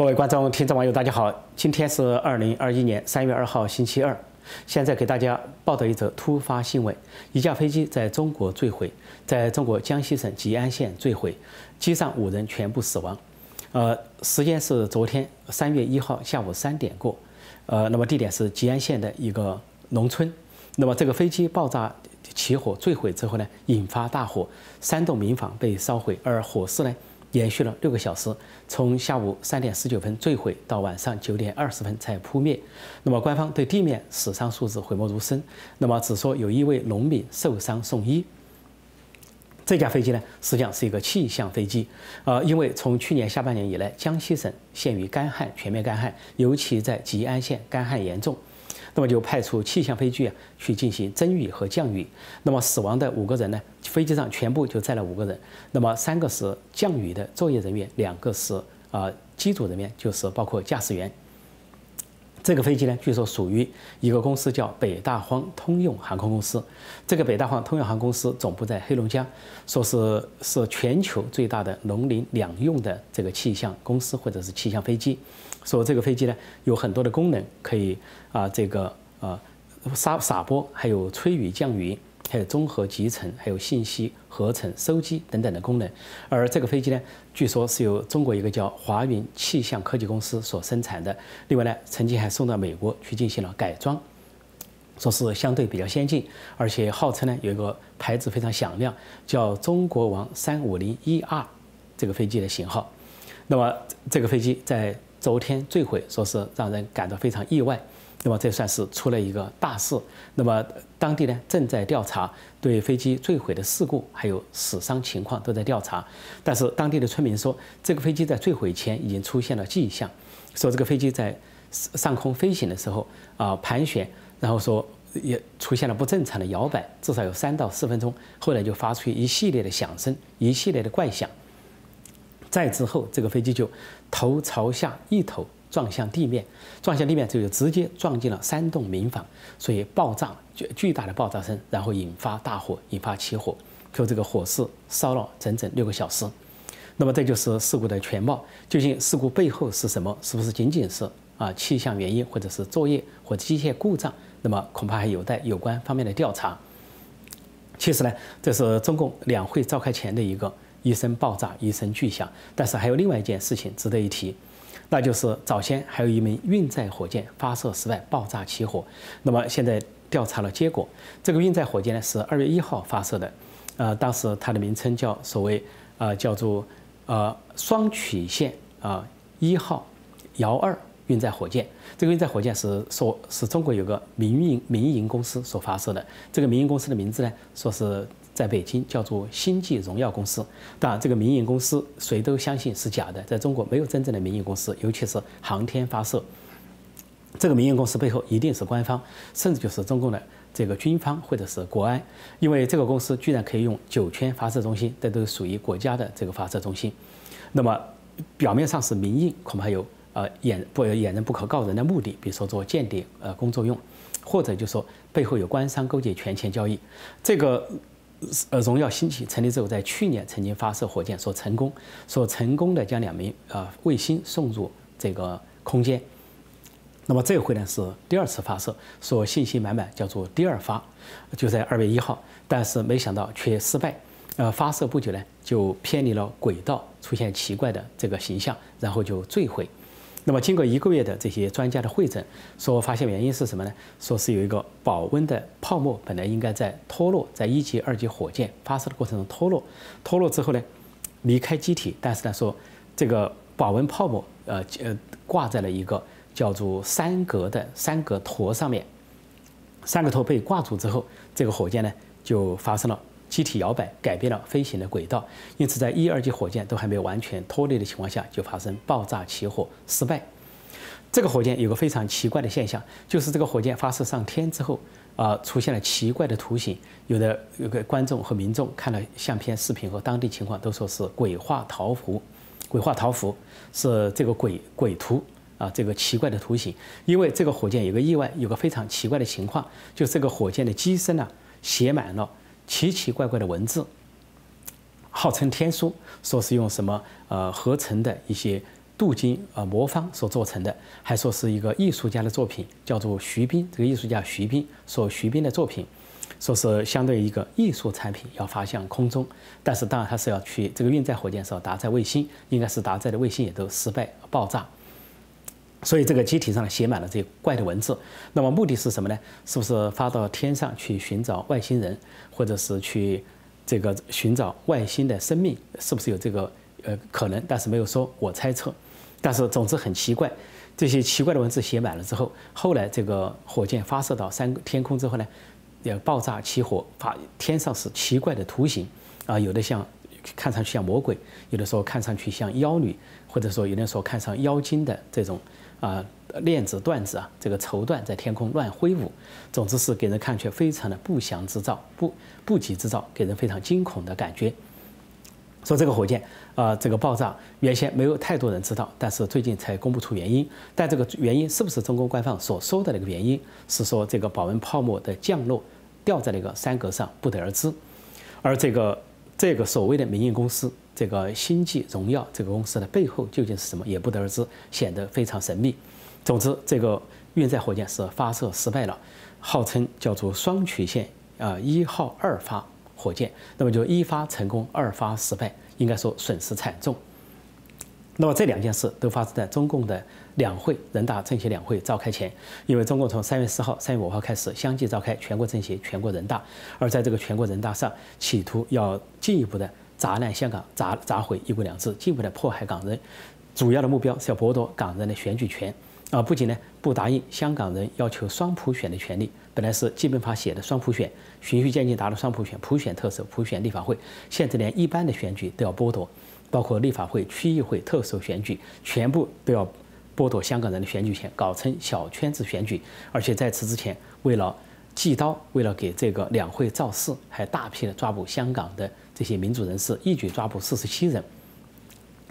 各位观众、听众、网友，大家好！今天是二零二一年三月二号，星期二。现在给大家报道一则突发新闻：一架飞机在中国坠毁，在中国江西省吉安县坠毁，机上五人全部死亡。呃，时间是昨天三月一号下午三点过。呃，那么地点是吉安县的一个农村。那么这个飞机爆炸起火坠毁之后呢，引发大火，三栋民房被烧毁，而火势呢？延续了六个小时，从下午三点十九分坠毁到晚上九点二十分才扑灭。那么官方对地面死伤数字讳莫如深，那么只说有一位农民受伤送医。这架飞机呢，实际上是一个气象飞机，呃，因为从去年下半年以来，江西省陷于干旱，全面干旱，尤其在吉安县干旱严重。那么就派出气象飞机啊去进行增雨和降雨。那么死亡的五个人呢，飞机上全部就载了五个人。那么三个是降雨的作业人员，两个是啊机组人员，就是包括驾驶员。这个飞机呢，据说属于一个公司叫北大荒通用航空公司。这个北大荒通用航空公司总部在黑龙江，说是是全球最大的农林两用的这个气象公司或者是气象飞机。说这个飞机呢有很多的功能，可以啊这个呃撒撒播，还有吹雨降雨，还有综合集成，还有信息合成收集等等的功能。而这个飞机呢，据说是由中国一个叫华云气象科技公司所生产的。另外呢，曾经还送到美国去进行了改装，说是相对比较先进，而且号称呢有一个牌子非常响亮，叫中国王三五零一 R 这个飞机的型号。那么这个飞机在昨天坠毁，说是让人感到非常意外。那么这算是出了一个大事。那么当地呢正在调查对飞机坠毁的事故还有死伤情况都在调查。但是当地的村民说，这个飞机在坠毁前已经出现了迹象，说这个飞机在上空飞行的时候啊盘旋，然后说也出现了不正常的摇摆，至少有三到四分钟。后来就发出一系列的响声，一系列的怪响。再之后，这个飞机就头朝下一头撞向地面，撞向地面之后就直接撞进了三栋民房，所以爆炸巨巨大的爆炸声，然后引发大火，引发起火，就这个火势烧了整整六个小时。那么这就是事故的全貌。究竟事故背后是什么？是不是仅仅是啊气象原因，或者是作业或机械故障？那么恐怕还有待有关方面的调查。其实呢，这是中共两会召开前的一个。一声爆炸，一声巨响。但是还有另外一件事情值得一提，那就是早先还有一枚运载火箭发射失败，爆炸起火。那么现在调查了结果，这个运载火箭呢是二月一号发射的，呃，当时它的名称叫所谓呃叫做呃双曲线啊一号遥二运载火箭。这个运载火箭是说是中国有个民营民营公司所发射的，这个民营公司的名字呢说是。在北京叫做星际荣耀公司，当然这个民营公司谁都相信是假的，在中国没有真正的民营公司，尤其是航天发射，这个民营公司背后一定是官方，甚至就是中共的这个军方或者是国安，因为这个公司居然可以用酒泉发射中心，这都属于国家的这个发射中心，那么表面上是民营，恐怕有呃掩不掩人不可告人的目的，比如说做间谍呃工作用，或者就说背后有官商勾结权钱交易，这个。呃，荣耀兴起成立之后，在去年曾经发射火箭，说成功，说成功的将两枚呃卫星送入这个空间。那么这回呢是第二次发射，说信心满满，叫做第二发，就在二月一号，但是没想到却失败。呃，发射不久呢就偏离了轨道，出现奇怪的这个形象，然后就坠毁。那么经过一个月的这些专家的会诊，说发现原因是什么呢？说是有一个保温的泡沫，本来应该在脱落，在一级、二级火箭发射的过程中脱落，脱落之后呢，离开机体，但是呢说这个保温泡沫呃呃挂在了一个叫做三格的三格坨上面，三个坨被挂住之后，这个火箭呢就发生了。机体摇摆，改变了飞行的轨道，因此在一、二级火箭都还没有完全脱离的情况下，就发生爆炸起火失败。这个火箭有个非常奇怪的现象，就是这个火箭发射上天之后，啊，出现了奇怪的图形。有的有个观众和民众看了相片、视频和当地情况，都说是鬼画桃符。鬼画桃符是这个鬼鬼图啊，这个奇怪的图形。因为这个火箭有个意外，有个非常奇怪的情况，就这个火箭的机身呢，写满了。奇奇怪怪的文字，号称天书，说是用什么呃合成的一些镀金啊魔方所做成的，还说是一个艺术家的作品，叫做徐冰。这个艺术家徐冰说徐冰的作品，说是相对于一个艺术产品要发向空中，但是当然他是要去这个运载火箭是要搭载卫星，应该是搭载的卫星也都失败爆炸。所以这个机体上写满了这些怪的文字，那么目的是什么呢？是不是发到天上去寻找外星人，或者是去这个寻找外星的生命？是不是有这个呃可能？但是没有说，我猜测。但是总之很奇怪，这些奇怪的文字写满了之后，后来这个火箭发射到三天空之后呢，要爆炸起火，发天上是奇怪的图形啊，有的像看上去像魔鬼，有的时候看上去像妖女，或者说有的时候看上妖精的这种。啊，链子、段子啊，这个绸缎在天空乱挥舞，总之是给人看去非常的不祥之兆，不不吉之兆，给人非常惊恐的感觉。说这个火箭啊，这个爆炸原先没有太多人知道，但是最近才公布出原因。但这个原因是不是中国官方所说的那个原因？是说这个保温泡沫的降落掉在那个山格上，不得而知。而这个这个所谓的民营公司。这个星际荣耀这个公司的背后究竟是什么，也不得而知，显得非常神秘。总之，这个运载火箭是发射失败了，号称叫做双曲线啊一号二发火箭，那么就一发成功，二发失败，应该说损失惨重。那么这两件事都发生在中共的两会人大政协两会召开前，因为中共从三月四号、三月五号开始相继召开全国政协、全国人大，而在这个全国人大上，企图要进一步的。砸烂香港，砸砸毁一国两制，进一步的迫害港人，主要的目标是要剥夺港人的选举权啊！不仅呢不答应香港人要求双普选的权利，本来是基本法写的双普选，循序渐进达到双普选，普选特首，普选立法会，现在连一般的选举都要剥夺，包括立法会、区议会、特首选举，全部都要剥夺香港人的选举权，搞成小圈子选举，而且在此之前，为了祭刀，为了给这个两会造势，还大批的抓捕香港的。这些民主人士一举抓捕四十七人，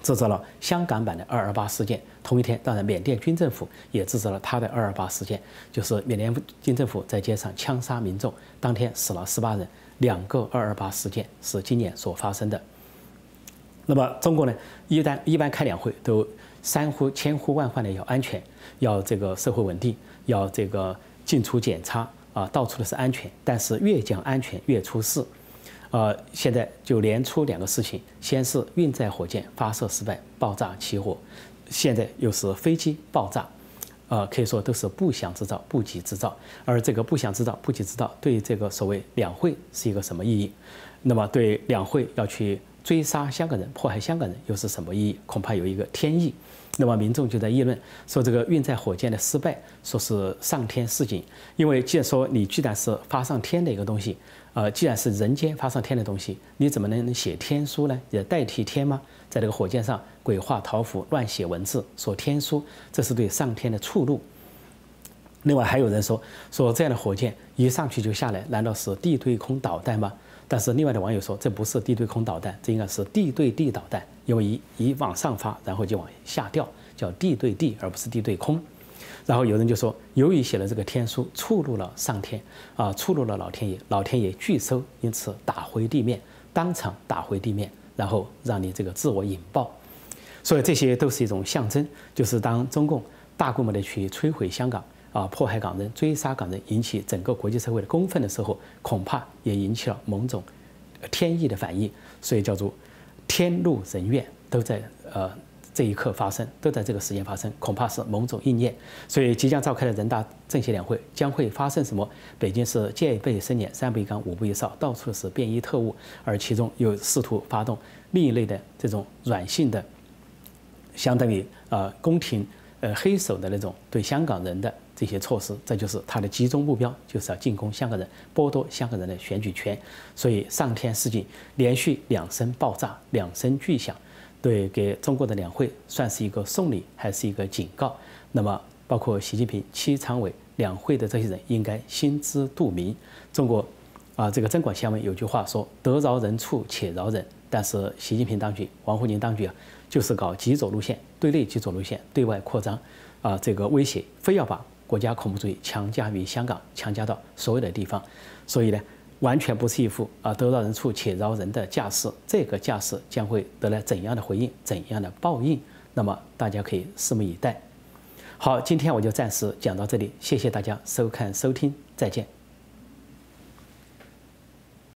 制造了香港版的二二八事件。同一天，当然缅甸军政府也制造了他的二二八事件，就是缅甸军政府在街上枪杀民众，当天死了十八人。两个二二八事件是今年所发生的。那么中国呢？一旦一般开两会都三呼千呼万唤的要安全，要这个社会稳定，要这个进出检查啊，到处都是安全。但是越讲安全越出事。呃，现在就连出两个事情，先是运载火箭发射失败，爆炸起火，现在又是飞机爆炸，呃，可以说都是不祥之兆、不吉之兆。而这个不祥之兆、不吉之兆，对这个所谓两会是一个什么意义？那么对两会要去追杀香港人、迫害香港人，又是什么意义？恐怕有一个天意。那么民众就在议论说，这个运载火箭的失败，说是上天示警，因为既然说你既然是发上天的一个东西。呃，既然是人间发上天的东西，你怎么能写天书呢？也代替天吗？在这个火箭上鬼画桃符、乱写文字、说天书，这是对上天的触怒。另外还有人说，说这样的火箭一上去就下来，难道是地对空导弹吗？但是另外的网友说，这不是地对空导弹，这应该是地对地导弹，因为一一往上发，然后就往下掉，叫地对地，而不是地对空。然后有人就说，由于写了这个天书，触怒了上天啊，触怒了老天爷，老天爷拒收，因此打回地面，当场打回地面，然后让你这个自我引爆。所以这些都是一种象征，就是当中共大规模的去摧毁香港啊，迫害港人，追杀港人，引起整个国际社会的公愤的时候，恐怕也引起了某种天意的反应。所以叫做天怒人怨，都在呃。这一刻发生，都在这个时间发生，恐怕是某种应验。所以，即将召开的人大政协两会将会发生什么？北京是戒备森严，三不一岗，五不一哨，到处是便衣特务，而其中又试图发动另一类的这种软性的，相当于呃宫廷呃黑手的那种对香港人的这些措施。这就是他的集中目标，就是要进攻香港人，剥夺香港人的选举权。所以，上天示警，连续两声爆炸，两声巨响。对，给中国的两会算是一个送礼，还是一个警告？那么，包括习近平、七常委、两会的这些人，应该心知肚明。中国，啊，这个增广贤文有句话说：“得饶人处且饶人。”但是，习近平当局、王沪宁当局啊，就是搞极左路线，对内极左路线，对外扩张，啊，这个威胁，非要把国家恐怖主义强加于香港，强加到所有的地方。所以呢？完全不是一副啊得饶人处且饶人的架势，这个架势将会得来怎样的回应，怎样的报应，那么大家可以拭目以待。好，今天我就暂时讲到这里，谢谢大家收看收听，再见。